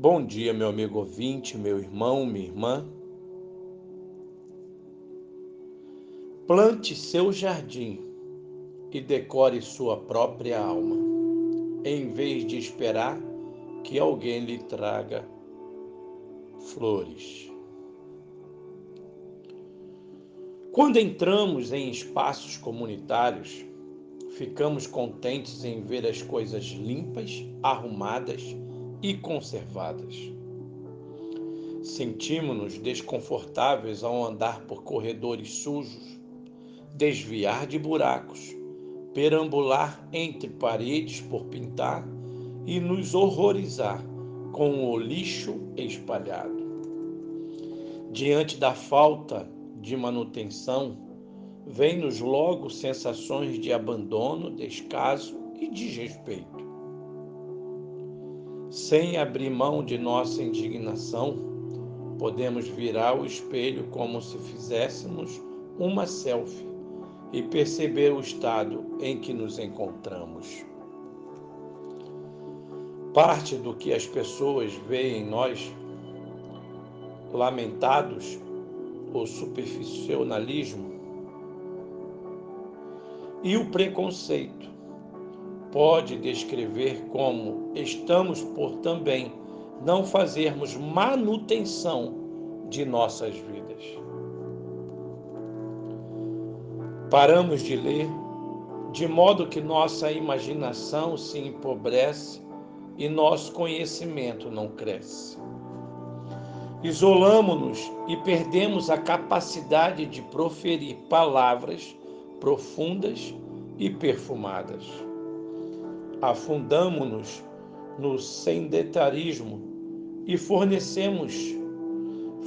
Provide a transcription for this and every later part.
Bom dia, meu amigo ouvinte, meu irmão, minha irmã. Plante seu jardim e decore sua própria alma, em vez de esperar que alguém lhe traga flores. Quando entramos em espaços comunitários, ficamos contentes em ver as coisas limpas, arrumadas e conservadas. Sentimos-nos desconfortáveis ao andar por corredores sujos, desviar de buracos, perambular entre paredes por pintar e nos horrorizar com o lixo espalhado. Diante da falta de manutenção, vem-nos logo sensações de abandono, descaso e desrespeito. Sem abrir mão de nossa indignação, podemos virar o espelho como se fizéssemos uma selfie e perceber o estado em que nos encontramos. Parte do que as pessoas veem em nós, lamentados, o superficialismo e o preconceito pode descrever como estamos por também não fazermos manutenção de nossas vidas. Paramos de ler, de modo que nossa imaginação se empobrece e nosso conhecimento não cresce. Isolamos-nos e perdemos a capacidade de proferir palavras profundas e perfumadas afundamos-nos no sedentarismo e fornecemos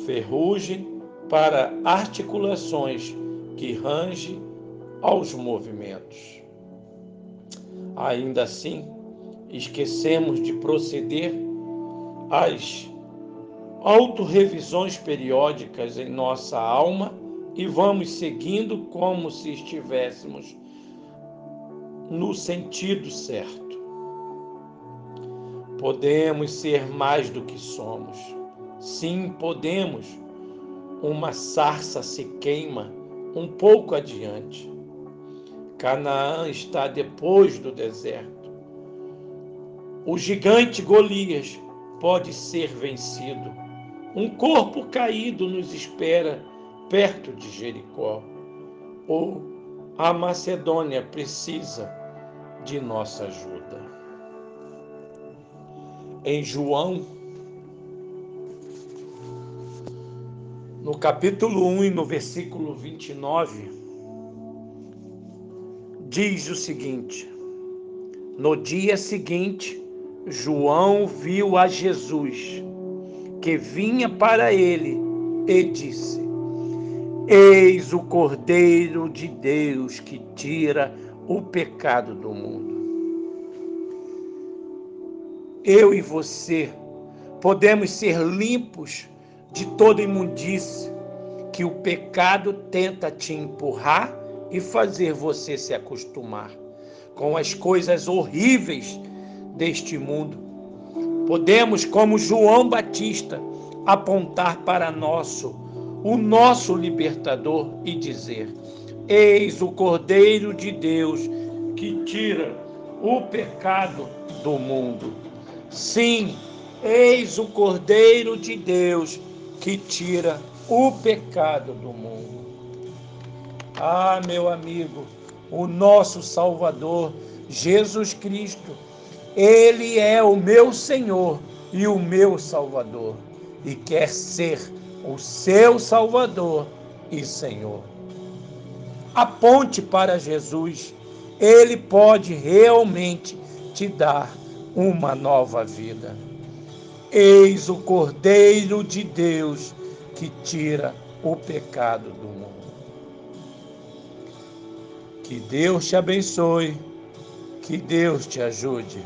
ferrugem para articulações que range aos movimentos. Ainda assim, esquecemos de proceder às autorrevisões periódicas em nossa alma e vamos seguindo como se estivéssemos no sentido certo. Podemos ser mais do que somos. Sim, podemos. Uma sarça se queima um pouco adiante. Canaã está depois do deserto. O gigante Golias pode ser vencido. Um corpo caído nos espera perto de Jericó. Ou a Macedônia precisa de nossa ajuda em João, no capítulo 1 e no versículo 29, diz o seguinte: No dia seguinte, João viu a Jesus, que vinha para ele, e disse: Eis o Cordeiro de Deus que tira o pecado do mundo eu e você podemos ser limpos de toda imundície que o pecado tenta te empurrar e fazer você se acostumar com as coisas horríveis deste mundo. Podemos, como João Batista, apontar para nosso, o nosso libertador e dizer: Eis o Cordeiro de Deus que tira o pecado do mundo. Sim, eis o Cordeiro de Deus que tira o pecado do mundo. Ah, meu amigo, o nosso Salvador, Jesus Cristo, ele é o meu Senhor e o meu Salvador e quer ser o seu Salvador e Senhor. Aponte para Jesus, ele pode realmente te dar uma nova vida. Eis o Cordeiro de Deus que tira o pecado do mundo. Que Deus te abençoe, que Deus te ajude.